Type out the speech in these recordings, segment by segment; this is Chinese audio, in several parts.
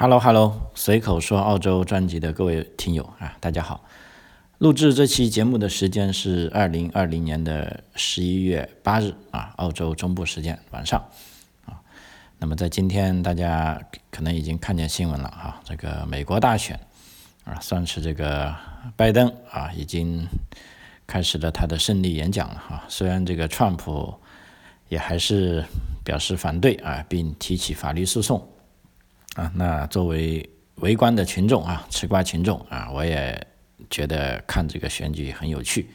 Hello Hello，随口说澳洲专辑的各位听友啊，大家好。录制这期节目的时间是二零二零年的十一月八日啊，澳洲中部时间晚上啊。那么在今天，大家可能已经看见新闻了哈，这个美国大选啊，算是这个拜登啊，已经开始了他的胜利演讲了哈。虽然这个川普也还是表示反对啊，并提起法律诉讼。啊，那作为围观的群众啊，吃瓜群众啊，我也觉得看这个选举很有趣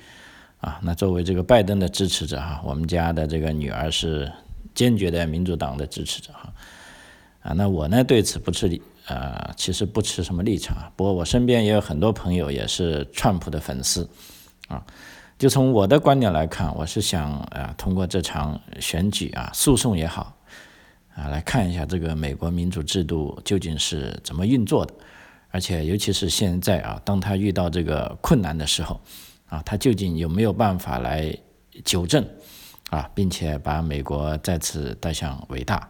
啊。那作为这个拜登的支持者哈，我们家的这个女儿是坚决的民主党的支持者哈。啊，那我呢对此不持立啊，其实不持什么立场。不过我身边也有很多朋友也是川普的粉丝啊。就从我的观点来看，我是想啊，通过这场选举啊，诉讼也好。啊，来看一下这个美国民主制度究竟是怎么运作的，而且尤其是现在啊，当他遇到这个困难的时候，啊，他究竟有没有办法来纠正啊，并且把美国再次带向伟大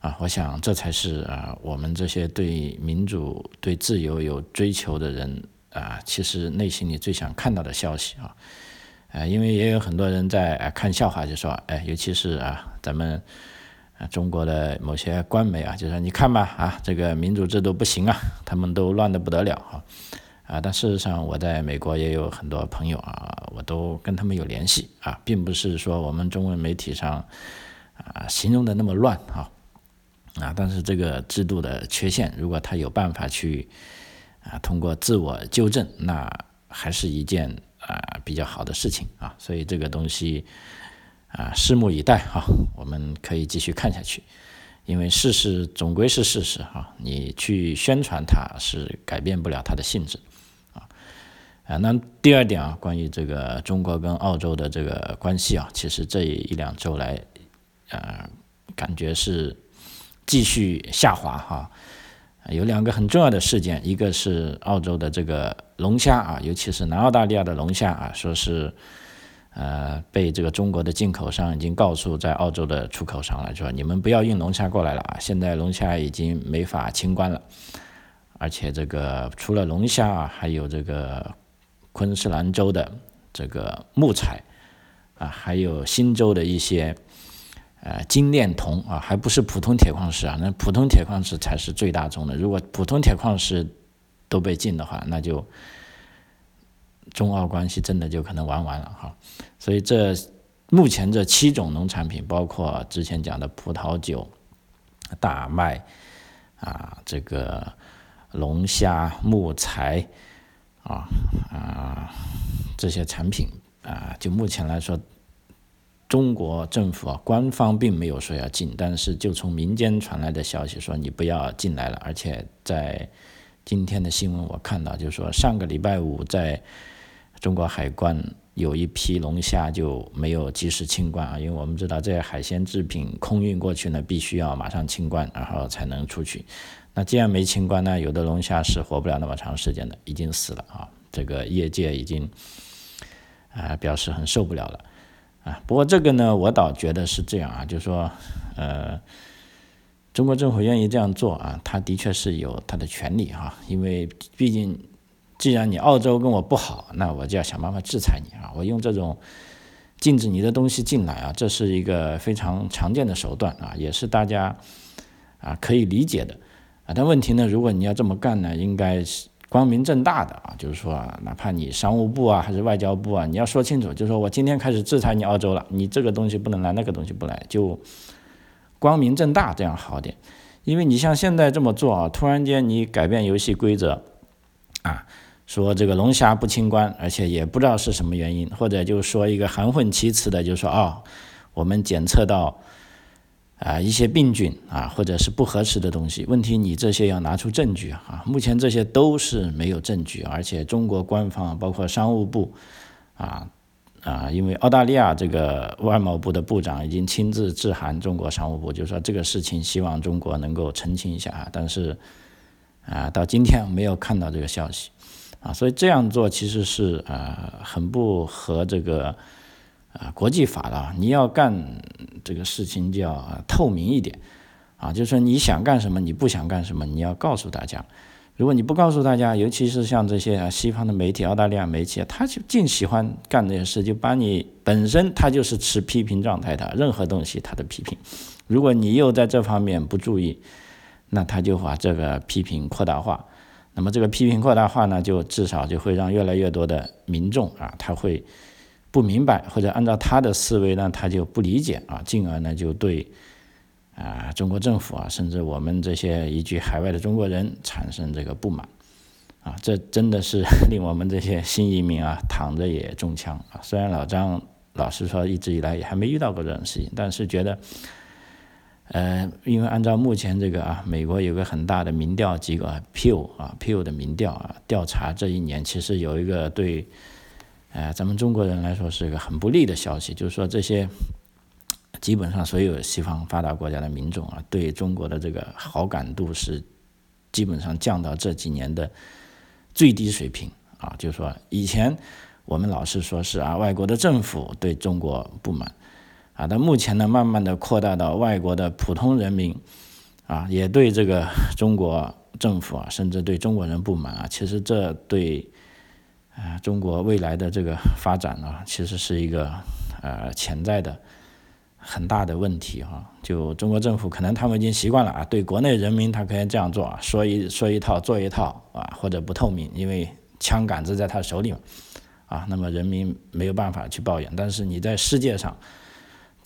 啊？我想这才是啊，我们这些对民主、对自由有追求的人啊，其实内心里最想看到的消息啊。呃，因为也有很多人在看笑话，就说，哎，尤其是啊，咱们。啊，中国的某些官媒啊，就说你看吧，啊，这个民主制度不行啊，他们都乱得不得了啊，啊，但事实上我在美国也有很多朋友啊，我都跟他们有联系啊，并不是说我们中文媒体上啊形容的那么乱啊，啊，但是这个制度的缺陷，如果他有办法去啊通过自我纠正，那还是一件啊比较好的事情啊，所以这个东西。啊，拭目以待哈，我们可以继续看下去，因为事实总归是事实哈，你去宣传它是改变不了它的性质，啊啊，那第二点啊，关于这个中国跟澳洲的这个关系啊，其实这一两周来，呃，感觉是继续下滑哈，有两个很重要的事件，一个是澳洲的这个龙虾啊，尤其是南澳大利亚的龙虾啊，说是。呃，被这个中国的进口商已经告诉在澳洲的出口商了，说你们不要运龙虾过来了啊！现在龙虾已经没法清关了，而且这个除了龙虾啊，还有这个昆士兰州的这个木材啊，还有新州的一些呃精炼铜啊，还不是普通铁矿石啊，那普通铁矿石才是最大宗的。如果普通铁矿石都被禁的话，那就。中澳关系真的就可能玩完了哈，所以这目前这七种农产品，包括之前讲的葡萄酒、大麦啊，这个龙虾、木材啊啊这些产品啊，就目前来说，中国政府啊官方并没有说要禁，但是就从民间传来的消息说你不要进来了，而且在今天的新闻我看到，就是说上个礼拜五在。中国海关有一批龙虾就没有及时清关啊，因为我们知道这些海鲜制品空运过去呢，必须要马上清关，然后才能出去。那既然没清关呢，有的龙虾是活不了那么长时间的，已经死了啊。这个业界已经啊表示很受不了了啊。不过这个呢，我倒觉得是这样啊，就是说，呃，中国政府愿意这样做啊，他的确是有他的权利哈，因为毕竟。既然你澳洲跟我不好，那我就要想办法制裁你啊！我用这种禁止你的东西进来啊，这是一个非常常见的手段啊，也是大家啊可以理解的啊。但问题呢，如果你要这么干呢，应该是光明正大的啊，就是说啊，哪怕你商务部啊还是外交部啊，你要说清楚，就是说我今天开始制裁你澳洲了，你这个东西不能来，那个东西不来，就光明正大这样好点。因为你像现在这么做啊，突然间你改变游戏规则啊。说这个龙虾不清关，而且也不知道是什么原因，或者就说一个含混其辞的，就说哦，我们检测到啊一些病菌啊，或者是不合适的东西。问题你这些要拿出证据啊，目前这些都是没有证据，而且中国官方包括商务部啊啊，因为澳大利亚这个外贸部的部长已经亲自致函中国商务部，就说这个事情希望中国能够澄清一下啊，但是啊到今天没有看到这个消息。啊，所以这样做其实是呃很不合这个啊国际法的。你要干这个事情就要透明一点啊，就是说你想干什么，你不想干什么，你要告诉大家。如果你不告诉大家，尤其是像这些西方的媒体、澳大利亚媒体，他就净喜欢干这些事，就把你本身他就是持批评状态的，任何东西他的批评。如果你又在这方面不注意，那他就把这个批评扩大化。那么这个批评扩大化呢，就至少就会让越来越多的民众啊，他会不明白，或者按照他的思维呢，他就不理解啊，进而呢就对。啊，中国政府啊，甚至我们这些移居海外的中国人产生这个不满，啊，这真的是 令我们这些新移民啊躺着也中枪啊。虽然老张老实说，一直以来也还没遇到过这种事情，但是觉得，呃，因为按照目前这个啊，美国有个很大的民调机构，Pew 啊，Pew 的民调啊，调查这一年其实有一个对，呃，咱们中国人来说是一个很不利的消息，就是说这些。基本上所有西方发达国家的民众啊，对中国的这个好感度是基本上降到这几年的最低水平啊。就是说，以前我们老是说是啊，外国的政府对中国不满啊，但目前呢，慢慢的扩大到外国的普通人民啊，也对这个中国政府啊，甚至对中国人不满啊。其实这对啊中国未来的这个发展啊，其实是一个呃潜在的。很大的问题哈，就中国政府可能他们已经习惯了啊，对国内人民他可以这样做啊，说一说一套做一套啊，或者不透明，因为枪杆子在他手里嘛，啊，那么人民没有办法去抱怨。但是你在世界上，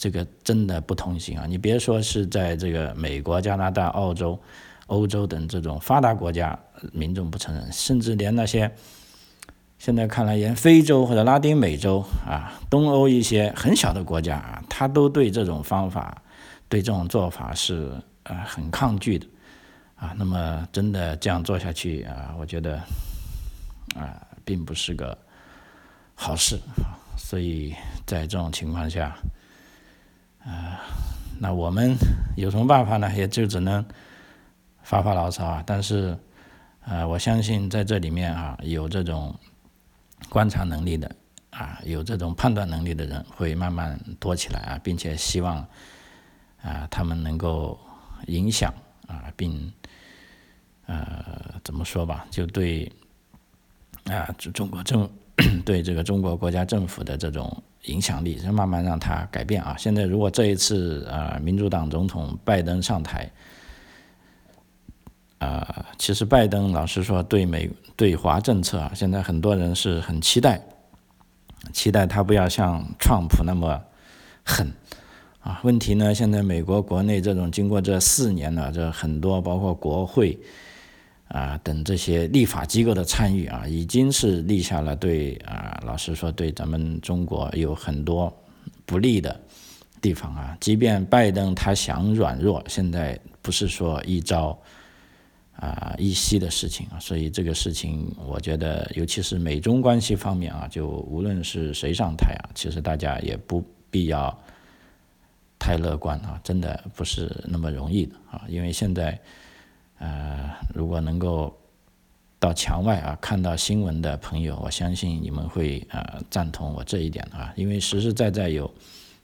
这个真的不通行啊，你别说是在这个美国、加拿大、澳洲、欧洲等这种发达国家，民众不承认，甚至连那些。现在看来，连非洲或者拉丁美洲啊、东欧一些很小的国家啊，他都对这种方法、对这种做法是呃很抗拒的啊。那么真的这样做下去啊，我觉得啊，并不是个好事。所以在这种情况下，啊，那我们有什么办法呢？也就只能发发牢骚啊。但是啊，我相信在这里面啊，有这种。观察能力的啊，有这种判断能力的人会慢慢多起来啊，并且希望啊，他们能够影响啊，并呃怎么说吧，就对啊，中国政 对这个中国国家政府的这种影响力，就慢慢让它改变啊。现在如果这一次啊，民主党总统拜登上台。啊，其实拜登老实说，对美对华政策啊，现在很多人是很期待，期待他不要像川普那么狠啊。问题呢，现在美国国内这种经过这四年了，这很多包括国会啊等这些立法机构的参与啊，已经是立下了对啊，老实说对咱们中国有很多不利的地方啊。即便拜登他想软弱，现在不是说一招。啊，一息的事情啊，所以这个事情，我觉得，尤其是美中关系方面啊，就无论是谁上台啊，其实大家也不必要太乐观啊，真的不是那么容易的啊，因为现在，呃，如果能够到墙外啊看到新闻的朋友，我相信你们会啊赞同我这一点啊，因为实实在在有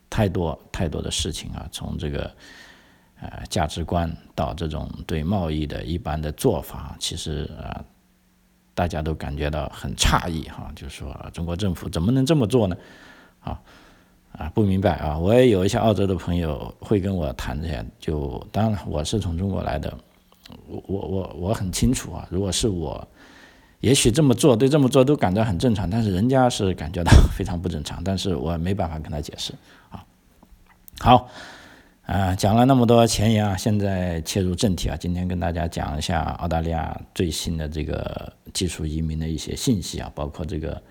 太多太多的事情啊，从这个。呃，价值观到这种对贸易的一般的做法，其实啊，大家都感觉到很诧异哈，就是说中国政府怎么能这么做呢？啊啊，不明白啊！我也有一些澳洲的朋友会跟我谈这些，就当然我是从中国来的，我我我我很清楚啊，如果是我，也许这么做对这么做都感到很正常，但是人家是感觉到 非常不正常，但是我没办法跟他解释啊。好。啊，讲了那么多前言啊，现在切入正题啊。今天跟大家讲一下澳大利亚最新的这个技术移民的一些信息啊，包括这个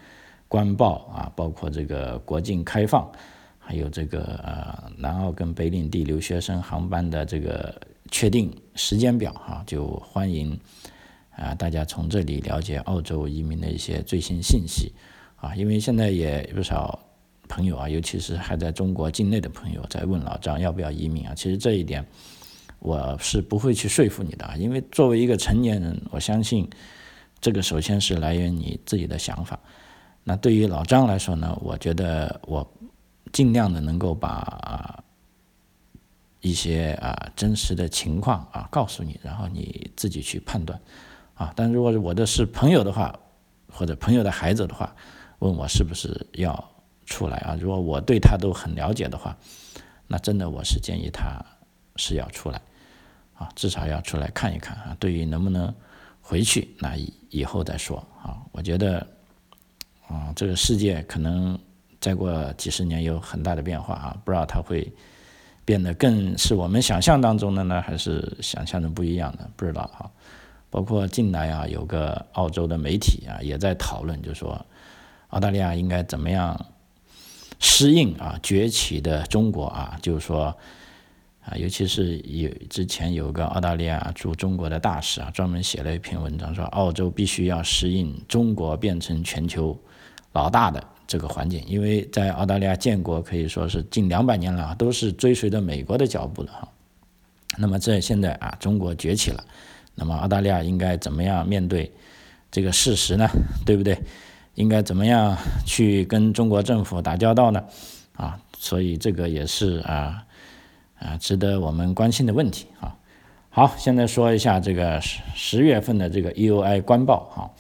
官报啊，包括这个国境开放，还有这个呃南澳跟北领地留学生航班的这个确定时间表哈，就欢迎啊大家从这里了解澳洲移民的一些最新信息啊，因为现在也不少。朋友啊，尤其是还在中国境内的朋友，在问老张要不要移民啊？其实这一点我是不会去说服你的啊，因为作为一个成年人，我相信这个首先是来源你自己的想法。那对于老张来说呢，我觉得我尽量的能够把一些啊真实的情况啊告诉你，然后你自己去判断啊。但如果我的是朋友的话，或者朋友的孩子的话，问我是不是要出来啊？如果我对他都很了解的话，那真的我是建议他是要出来啊，至少要出来看一看啊。对于能不能回去，那以以后再说啊。我觉得啊，这个世界可能再过几十年有很大的变化啊，不知道他会变得更是我们想象当中的呢，还是想象的不一样的，不知道哈。包括近来啊，有个澳洲的媒体啊，也在讨论，就说澳大利亚应该怎么样适应啊崛起的中国啊，就是说啊，尤其是有之前有个澳大利亚驻中国的大使啊，专门写了一篇文章，说澳洲必须要适应中国变成全球老大的这个环境，因为在澳大利亚建国可以说是近两百年了，都是追随着美国的脚步的哈。那么这现在啊，中国崛起了。那么澳大利亚应该怎么样面对这个事实呢？对不对？应该怎么样去跟中国政府打交道呢？啊，所以这个也是啊啊值得我们关心的问题啊。好，现在说一下这个十十月份的这个 EUI 官报哈。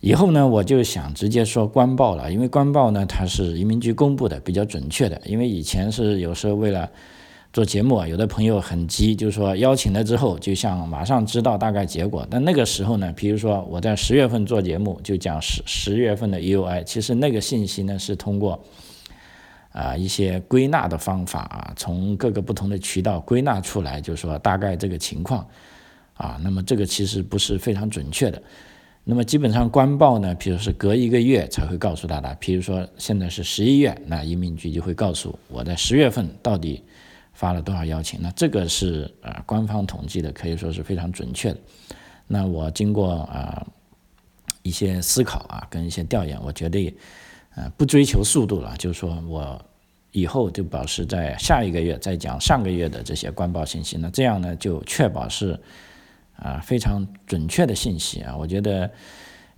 以后呢，我就想直接说官报了，因为官报呢它是移民局公布的，比较准确的。因为以前是有时候为了做节目啊，有的朋友很急，就是说邀请了之后，就想马上知道大概结果。但那个时候呢，比如说我在十月份做节目，就讲十十月份的 EUI，其实那个信息呢是通过啊一些归纳的方法啊，从各个不同的渠道归纳出来，就是说大概这个情况啊。那么这个其实不是非常准确的。那么基本上官报呢，比如是隔一个月才会告诉大家。比如说现在是十一月，那移民局就会告诉我在十月份到底。发了多少邀请？那这个是呃官方统计的，可以说是非常准确的。那我经过啊一些思考啊，跟一些调研，我觉得呃不追求速度了，就是说我以后就保持在下一个月再讲上个月的这些官报信息。那这样呢，就确保是啊非常准确的信息啊。我觉得。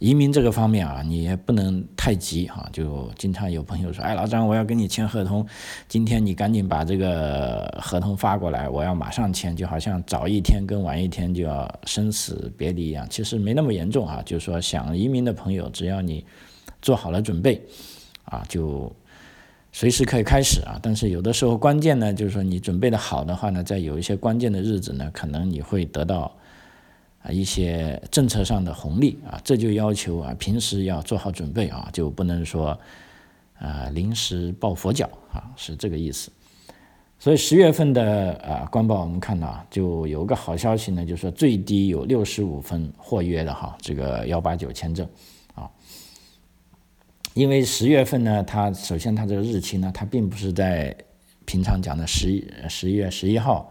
移民这个方面啊，你也不能太急哈。就经常有朋友说：“哎，老张，我要跟你签合同，今天你赶紧把这个合同发过来，我要马上签。”就好像早一天跟晚一天就要生死别离一样。其实没那么严重啊。就是说，想移民的朋友，只要你做好了准备啊，就随时可以开始啊。但是有的时候关键呢，就是说你准备的好的话呢，在有一些关键的日子呢，可能你会得到。啊，一些政策上的红利啊，这就要求啊，平时要做好准备啊，就不能说啊临时抱佛脚啊，是这个意思。所以十月份的啊官报我们看到就有个好消息呢，就是说最低有六十五分获约的哈，这个幺八九签证啊，因为十月份呢，它首先它这个日期呢，它并不是在平常讲的十一十一月十一号。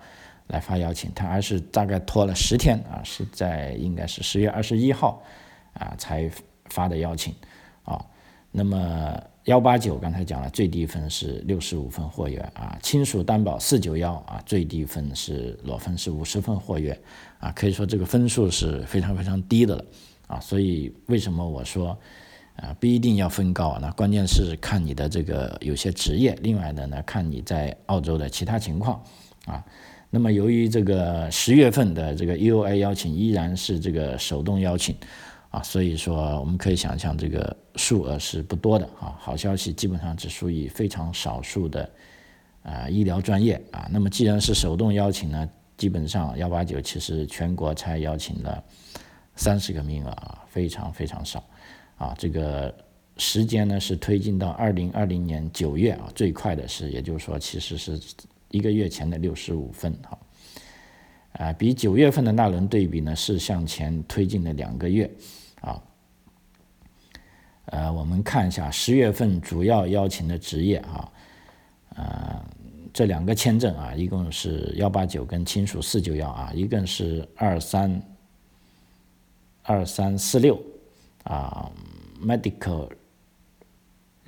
来发邀请，他还是大概拖了十天啊，是在应该是十月二十一号啊才发的邀请啊。那么幺八九刚才讲了，最低分是六十五分货源啊。亲属担保四九幺啊，最低分是裸分是五十分货源啊，可以说这个分数是非常非常低的了啊。所以为什么我说啊不一定要分高？那关键是看你的这个有些职业，另外的呢看你在澳洲的其他情况啊。那么由于这个十月份的这个 EUI 邀请依然是这个手动邀请啊，所以说我们可以想象这个数额是不多的啊。好消息基本上只属于非常少数的啊医疗专业啊。那么既然是手动邀请呢，基本上幺八九其实全国才邀请了三十个名额啊，非常非常少啊。这个时间呢是推进到二零二零年九月啊，最快的是，也就是说其实是。一个月前的六十五分，哈，啊，比九月份的那轮对比呢，是向前推进了两个月，啊，呃，我们看一下十月份主要邀请的职业，哈，呃，这两个签证啊，一共是幺八九跟亲属四九幺啊，一共是二三二三四六啊，medical。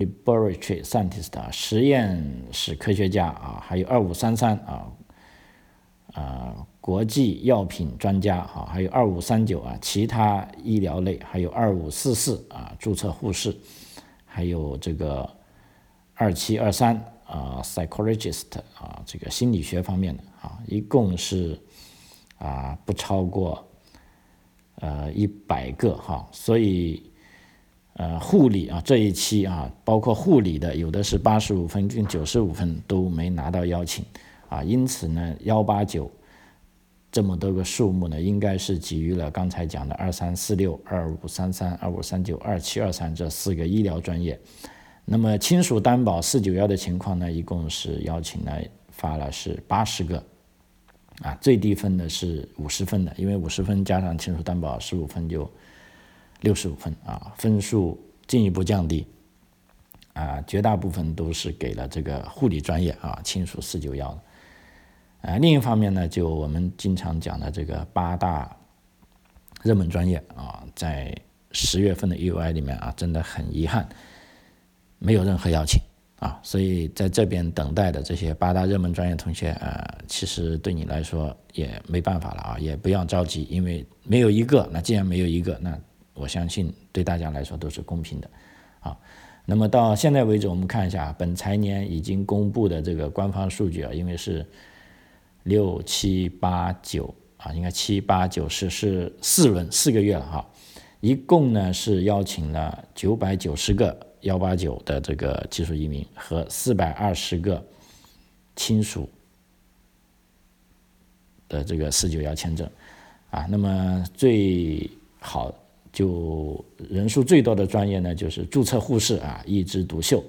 Laboratory scientist 啊，实验室科学家啊，还有二五三三啊，啊，国际药品专家啊，还有二五三九啊，其他医疗类，还有二五四四啊，注册护士，还有这个二七二三啊，psychologist 啊，这个心理学方面的啊，一共是啊不超过呃一百个哈，所以呃护理啊这一期啊，包括护理的有的是八十五分跟九十五分都没拿到邀请啊，因此呢幺八九这么多个数目呢，应该是给予了刚才讲的二三四六、二五三三、二五三九、二七二三这四个医疗专业。那么亲属担保四九幺的情况呢，一共是邀请呢发了是八十个，啊，最低分的是五十分的，因为五十分加上亲属担保十五分就六十五分啊，分数进一步降低，啊，绝大部分都是给了这个护理专业啊，亲属四九幺啊，另一方面呢，就我们经常讲的这个八大热门专业啊，在十月份的 UI 里面啊，真的很遗憾。没有任何邀请啊，所以在这边等待的这些八大热门专业同学，啊，其实对你来说也没办法了啊，也不要着急，因为没有一个，那既然没有一个，那我相信对大家来说都是公平的啊。那么到现在为止，我们看一下本财年已经公布的这个官方数据啊，因为是六七八九啊，应该七八九十是四轮四个月了哈，一共呢是邀请了九百九十个。幺八九的这个技术移民和四百二十个亲属的这个四九幺签证啊，那么最好就人数最多的专业呢，就是注册护士啊，一枝独秀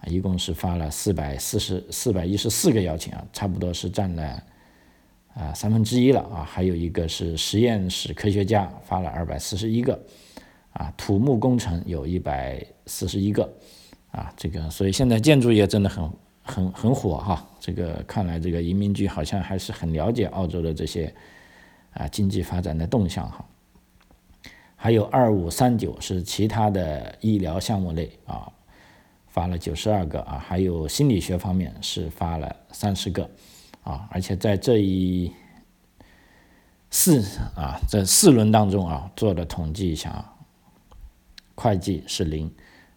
啊，一共是发了四百四十四百一十四个邀请啊，差不多是占了啊三分之一了啊，还有一个是实验室科学家发了二百四十一个。啊，土木工程有一百四十一个，啊，这个所以现在建筑业真的很很很火哈。这个看来这个移民局好像还是很了解澳洲的这些啊经济发展的动向哈。还有二五三九是其他的医疗项目类啊，发了九十二个啊，还有心理学方面是发了三十个啊，而且在这一四啊这四轮当中啊做的统计一下啊。会计是零，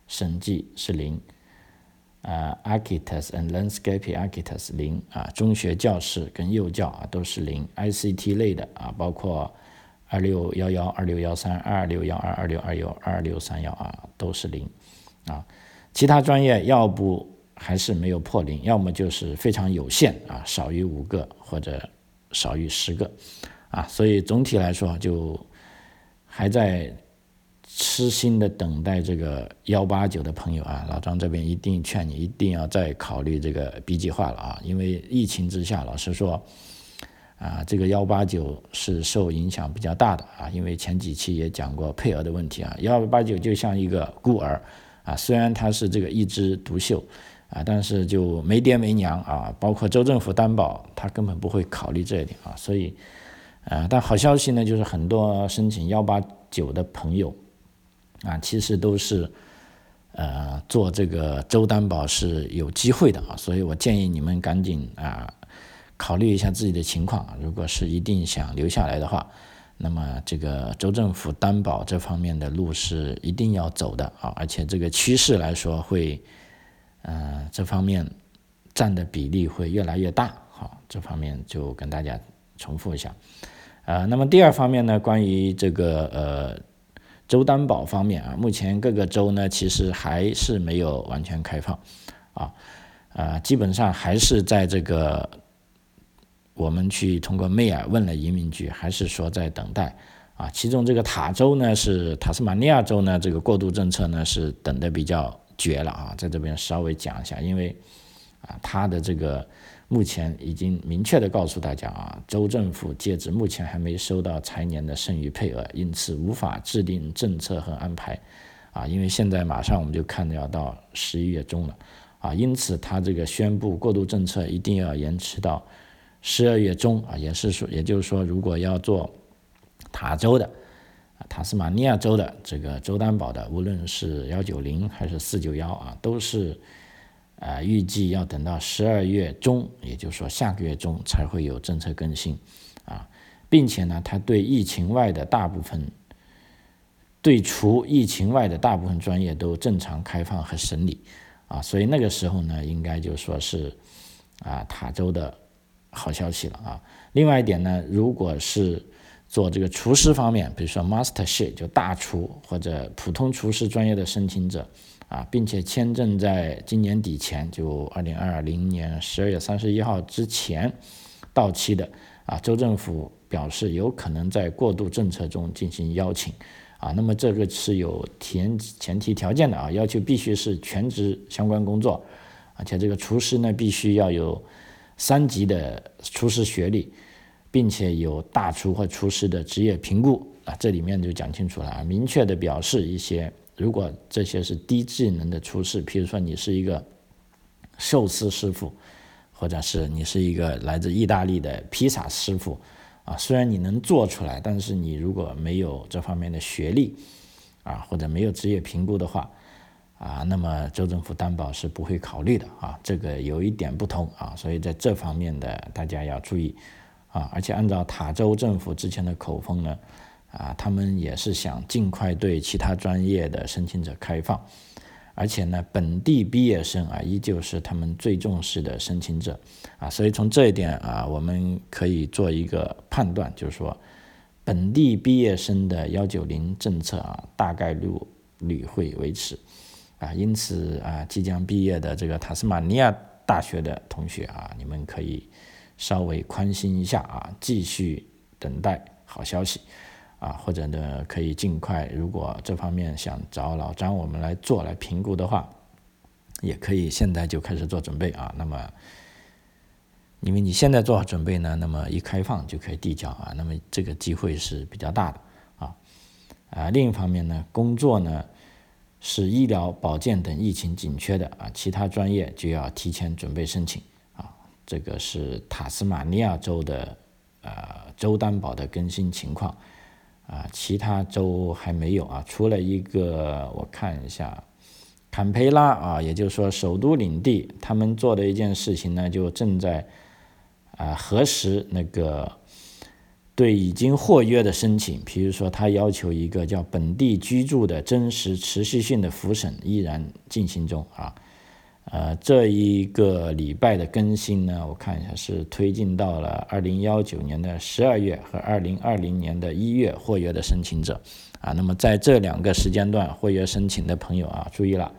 审计是零，啊，architects and landscape architects 零啊，中学教师跟幼教啊都是零，ICT 类的啊，包括二六幺幺、二六幺三、二六幺二、二六二幺、二六三幺啊都是零，啊，其他专业要不还是没有破零，要么就是非常有限啊，少于五个或者少于十个，啊，所以总体来说就还在。痴心的等待这个幺八九的朋友啊，老张这边一定劝你一定要再考虑这个 B 计划了啊，因为疫情之下，老实说，啊，这个幺八九是受影响比较大的啊，因为前几期也讲过配额的问题啊，幺八九就像一个孤儿啊，虽然他是这个一枝独秀啊，但是就没爹没娘啊，包括州政府担保，他根本不会考虑这一点啊，所以，啊，但好消息呢，就是很多申请幺八九的朋友。啊，其实都是，呃，做这个周担保是有机会的啊，所以我建议你们赶紧啊，考虑一下自己的情况。如果是一定想留下来的话，那么这个州政府担保这方面的路是一定要走的啊，而且这个趋势来说会，呃，这方面占的比例会越来越大。好，这方面就跟大家重复一下。呃，那么第二方面呢，关于这个呃。州担保方面啊，目前各个州呢其实还是没有完全开放，啊，啊，基本上还是在这个我们去通过妹尔问了移民局，还是说在等待，啊，其中这个塔州呢是塔斯马尼亚州呢这个过渡政策呢是等的比较绝了啊，在这边稍微讲一下，因为啊它的这个。目前已经明确的告诉大家啊，州政府截止目前还没收到财年的剩余配额，因此无法制定政策和安排，啊，因为现在马上我们就看到要到十一月中了，啊，因此他这个宣布过渡政策一定要延迟到十二月中啊，也是说，也就是说，如果要做塔州的啊，塔斯马尼亚州的这个州担保的，无论是幺九零还是四九幺啊，都是。啊，预计要等到十二月中，也就是说下个月中才会有政策更新，啊，并且呢，它对疫情外的大部分，对除疫情外的大部分专业都正常开放和审理，啊，所以那个时候呢，应该就说是啊塔州的好消息了啊。另外一点呢，如果是做这个厨师方面，比如说 Master Chef 就大厨或者普通厨师专业的申请者啊，并且签证在今年底前，就二零二零年十二月三十一号之前到期的啊，州政府表示有可能在过渡政策中进行邀请啊。那么这个是有前前提条件的啊，要求必须是全职相关工作，而且这个厨师呢必须要有三级的厨师学历。并且有大厨或厨师的职业评估啊，这里面就讲清楚了啊，明确的表示一些，如果这些是低技能的厨师，比如说你是一个寿司师傅，或者是你是一个来自意大利的披萨师傅啊，虽然你能做出来，但是你如果没有这方面的学历啊，或者没有职业评估的话啊，那么州政府担保是不会考虑的啊，这个有一点不同啊，所以在这方面的大家要注意。啊，而且按照塔州政府之前的口风呢，啊，他们也是想尽快对其他专业的申请者开放，而且呢，本地毕业生啊，依旧是他们最重视的申请者，啊，所以从这一点啊，我们可以做一个判断，就是说，本地毕业生的幺九零政策啊，大概率率会维持，啊，因此啊，即将毕业的这个塔斯马尼亚大学的同学啊，你们可以。稍微宽心一下啊，继续等待好消息啊，或者呢可以尽快。如果这方面想找老张我们来做来评估的话，也可以现在就开始做准备啊。那么，因为你现在做好准备呢，那么一开放就可以递交啊。那么这个机会是比较大的啊啊。另一方面呢，工作呢是医疗保健等疫情紧缺的啊，其他专业就要提前准备申请啊。这个是塔斯马尼亚州的呃州担保的更新情况啊，其他州还没有啊，除了一个我看一下，坎培拉啊，也就是说首都领地，他们做的一件事情呢，就正在啊核实那个对已经获约的申请，比如说他要求一个叫本地居住的真实持续性的复审依然进行中啊。呃，这一个礼拜的更新呢，我看一下是推进到了二零幺九年的十二月和二零二零年的一月获约的申请者，啊，那么在这两个时间段获约申请的朋友啊，注意了，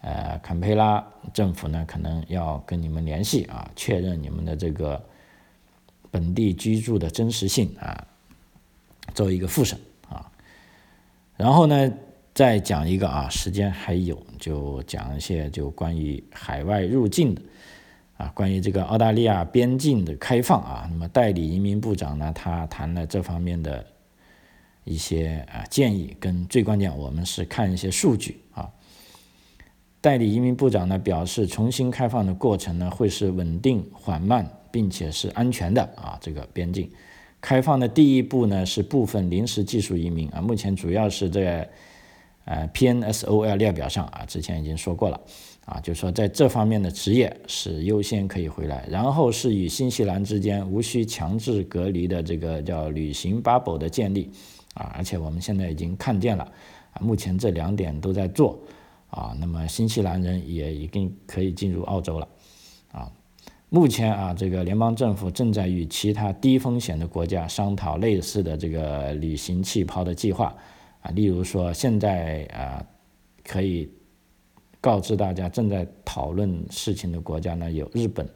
呃，坎培拉政府呢可能要跟你们联系啊，确认你们的这个本地居住的真实性啊，做一个复审啊，然后呢。再讲一个啊，时间还有，就讲一些就关于海外入境的啊，关于这个澳大利亚边境的开放啊。那么代理移民部长呢，他谈了这方面的一些啊建议，跟最关键，我们是看一些数据啊。代理移民部长呢表示，重新开放的过程呢会是稳定、缓慢，并且是安全的啊。这个边境开放的第一步呢是部分临时技术移民啊，目前主要是在。呃，PNSOL 列表上啊，之前已经说过了，啊，就是说在这方面的职业是优先可以回来，然后是与新西兰之间无需强制隔离的这个叫旅行 bubble 的建立，啊，而且我们现在已经看见了，啊，目前这两点都在做，啊，那么新西兰人也已经可以进入澳洲了，啊，目前啊，这个联邦政府正在与其他低风险的国家商讨类似的这个旅行气泡的计划。啊，例如说，现在啊，可以告知大家正在讨论事情的国家呢，有日本、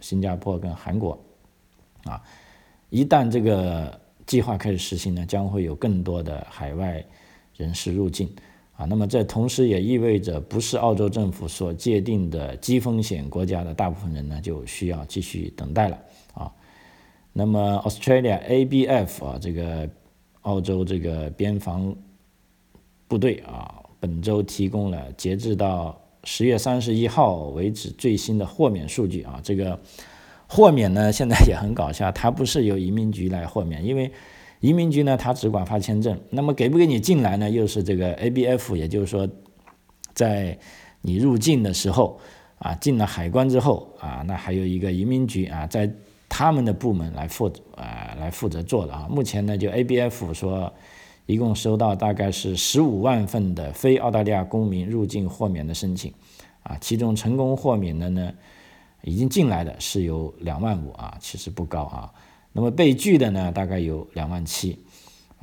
新加坡跟韩国。啊，一旦这个计划开始实行呢，将会有更多的海外人士入境。啊，那么这同时也意味着，不是澳洲政府所界定的低风险国家的大部分人呢，就需要继续等待了。啊，那么 Australia ABF 啊，这个澳洲这个边防。部队啊，本周提供了截至到十月三十一号为止最新的豁免数据啊。这个豁免呢，现在也很搞笑，它不是由移民局来豁免，因为移民局呢，它只管发签证，那么给不给你进来呢，又是这个 ABF，也就是说，在你入境的时候啊，进了海关之后啊，那还有一个移民局啊，在他们的部门来负啊来负责做的啊。目前呢，就 ABF 说。一共收到大概是十五万份的非澳大利亚公民入境豁免的申请，啊，其中成功豁免的呢，已经进来的是有两万五啊，其实不高啊。那么被拒的呢，大概有两万七，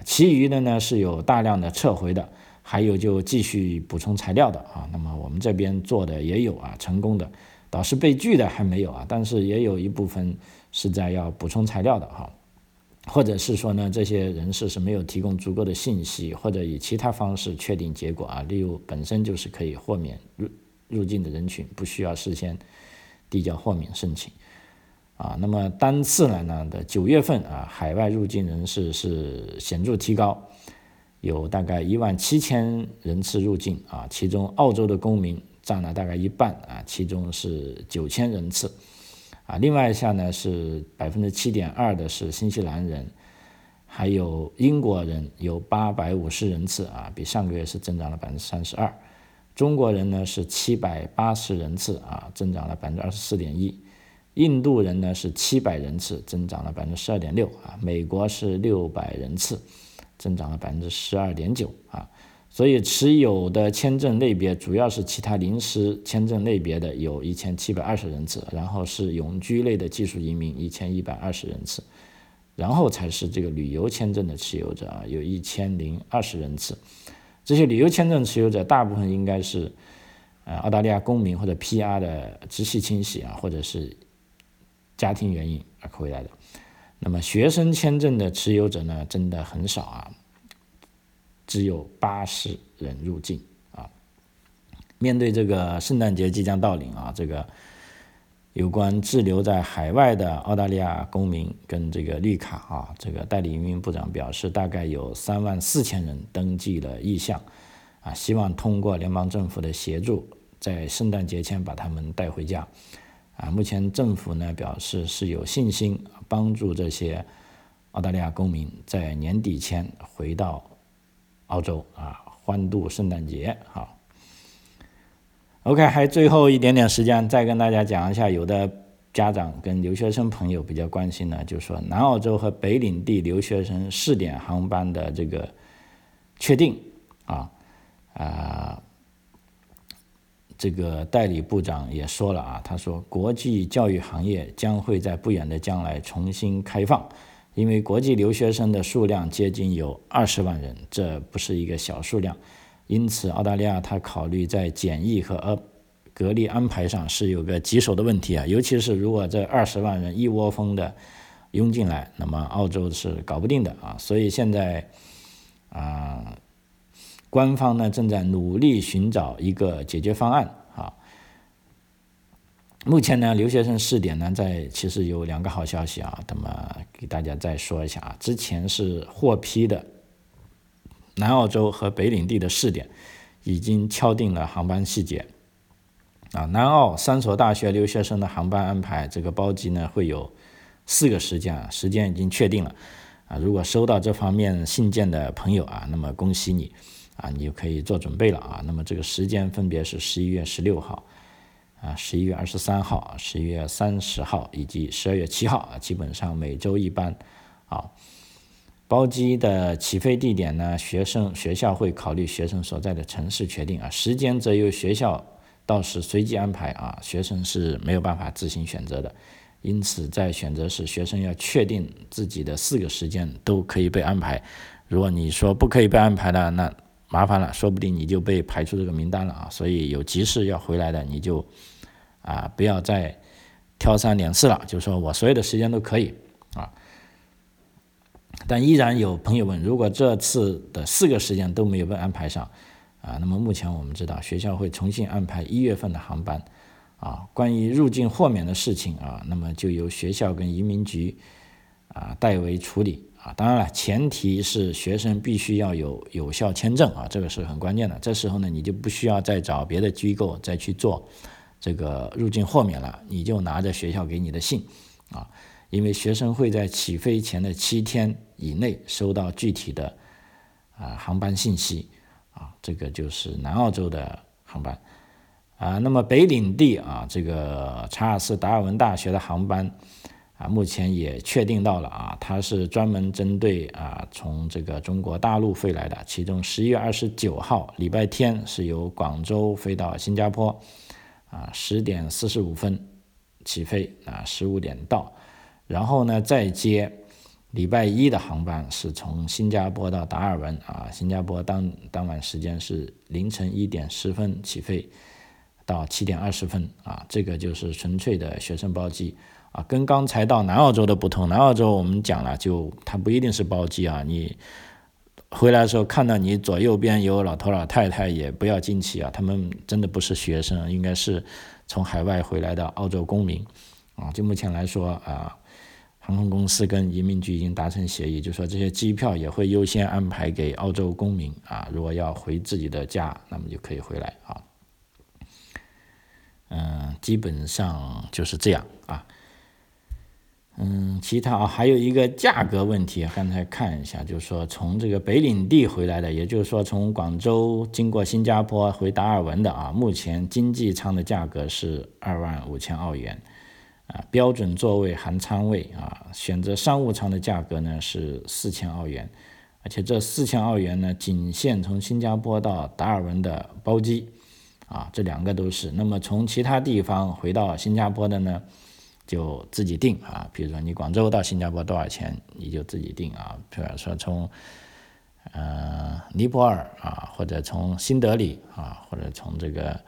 其余的呢是有大量的撤回的，还有就继续补充材料的啊。那么我们这边做的也有啊，成功的，倒是被拒的还没有啊，但是也有一部分是在要补充材料的哈。或者是说呢，这些人士是没有提供足够的信息，或者以其他方式确定结果啊，例如本身就是可以豁免入入境的人群，不需要事先递交豁免申请啊。那么单次来呢的九月份啊，海外入境人士是显著提高，有大概一万七千人次入境啊，其中澳洲的公民占了大概一半啊，其中是九千人次。啊，另外一项呢是百分之七点二的是新西兰人，还有英国人有八百五十人次啊，比上个月是增长了百分之三十二。中国人呢是七百八十人次啊，增长了百分之二十四点一。印度人呢是七百人次，增长了百分之十二点六啊。美国是六百人次，增长了百分之十二点九啊。所以持有的签证类别主要是其他临时签证类别的有一千七百二十人次，然后是永居类的技术移民一千一百二十人次，然后才是这个旅游签证的持有者啊，有一千零二十人次。这些旅游签证持有者大部分应该是呃澳大利亚公民或者 PR 的直系亲戚啊，或者是家庭原因而回来的。那么学生签证的持有者呢，真的很少啊。只有八十人入境啊！面对这个圣诞节即将到临啊，这个有关滞留在海外的澳大利亚公民跟这个绿卡啊，这个代理移民部长表示，大概有三万四千人登记了意向啊，希望通过联邦政府的协助，在圣诞节前把他们带回家啊。目前政府呢表示是有信心帮助这些澳大利亚公民在年底前回到。澳洲啊，欢度圣诞节好。OK，还最后一点点时间，再跟大家讲一下，有的家长跟留学生朋友比较关心呢，就是说南澳洲和北领地留学生试点航班的这个确定啊啊，这个代理部长也说了啊，他说国际教育行业将会在不远的将来重新开放。因为国际留学生的数量接近有二十万人，这不是一个小数量，因此澳大利亚他考虑在检疫和呃隔离安排上是有个棘手的问题啊，尤其是如果这二十万人一窝蜂的涌进来，那么澳洲是搞不定的啊，所以现在啊，官方呢正在努力寻找一个解决方案啊。目前呢，留学生试点呢，在其实有两个好消息啊，那么给大家再说一下啊。之前是获批的南澳洲和北领地的试点，已经敲定了航班细节啊。南澳三所大学留学生的航班安排，这个包机呢会有四个时间啊，时间已经确定了啊。如果收到这方面信件的朋友啊，那么恭喜你啊，你就可以做准备了啊。那么这个时间分别是十一月十六号。啊，十一月二十三号、十一月三十号以及十二月七号啊，基本上每周一班。啊，包机的起飞地点呢，学生学校会考虑学生所在的城市确定啊，时间则由学校到时随机安排啊，学生是没有办法自行选择的。因此，在选择时，学生要确定自己的四个时间都可以被安排。如果你说不可以被安排的，那麻烦了，说不定你就被排出这个名单了啊。所以有急事要回来的，你就。啊，不要再挑三拣四了，就说我所有的时间都可以啊。但依然有朋友问，如果这次的四个时间都没有被安排上啊，那么目前我们知道学校会重新安排一月份的航班啊。关于入境豁免的事情啊，那么就由学校跟移民局啊代为处理啊。当然了，前提是学生必须要有有效签证啊，这个是很关键的。这时候呢，你就不需要再找别的机构再去做。这个入境豁免了，你就拿着学校给你的信，啊，因为学生会在起飞前的七天以内收到具体的啊航班信息，啊，这个就是南澳洲的航班，啊，那么北领地啊，这个查尔斯达尔文大学的航班啊，目前也确定到了啊，它是专门针对啊从这个中国大陆飞来的，其中十一月二十九号礼拜天是由广州飞到新加坡。啊，十点四十五分起飞啊，十五点到，然后呢再接礼拜一的航班是从新加坡到达尔文啊，新加坡当当晚时间是凌晨一点十分起飞到七点二十分啊，这个就是纯粹的学生包机啊，跟刚才到南澳洲的不同，南澳洲我们讲了就它不一定是包机啊，你。回来的时候看到你左右边有老头老太太，也不要惊奇啊，他们真的不是学生，应该是从海外回来的澳洲公民啊。就目前来说啊，航空公司跟移民局已经达成协议，就说这些机票也会优先安排给澳洲公民啊。如果要回自己的家，那么就可以回来啊。嗯，基本上就是这样啊。嗯，其他啊，还有一个价格问题，刚才看一下，就是说从这个北领地回来的，也就是说从广州经过新加坡回达尔文的啊，目前经济舱的价格是二万五千澳元，啊，标准座位含舱位啊，选择商务舱的价格呢是四千澳元，而且这四千澳元呢仅限从新加坡到达尔文的包机，啊，这两个都是。那么从其他地方回到新加坡的呢？就自己定啊，比如说你广州到新加坡多少钱，你就自己定啊。比如说从呃尼泊尔啊，或者从新德里啊，或者从这个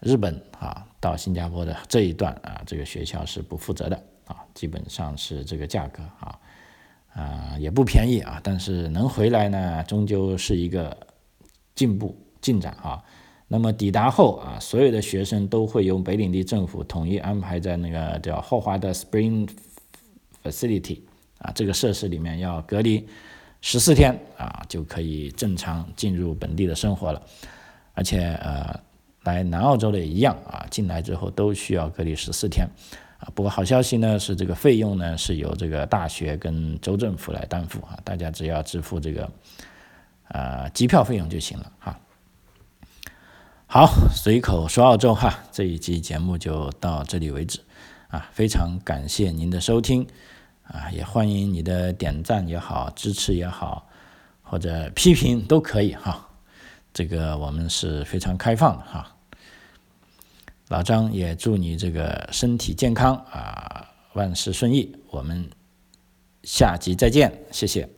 日本啊到新加坡的这一段啊，这个学校是不负责的啊，基本上是这个价格啊，啊也不便宜啊，但是能回来呢，终究是一个进步进展啊。那么抵达后啊，所有的学生都会由北领地政府统一安排在那个叫霍华德 Spring Facility 啊这个设施里面要隔离十四天啊，就可以正常进入本地的生活了。而且呃，来南澳洲的也一样啊，进来之后都需要隔离十四天啊。不过好消息呢是这个费用呢是由这个大学跟州政府来担负啊，大家只要支付这个呃机票费用就行了哈。好，随口说澳洲哈，这一期节目就到这里为止，啊，非常感谢您的收听，啊，也欢迎你的点赞也好，支持也好，或者批评都可以哈，这个我们是非常开放的哈。老张也祝你这个身体健康啊，万事顺意，我们下集再见，谢谢。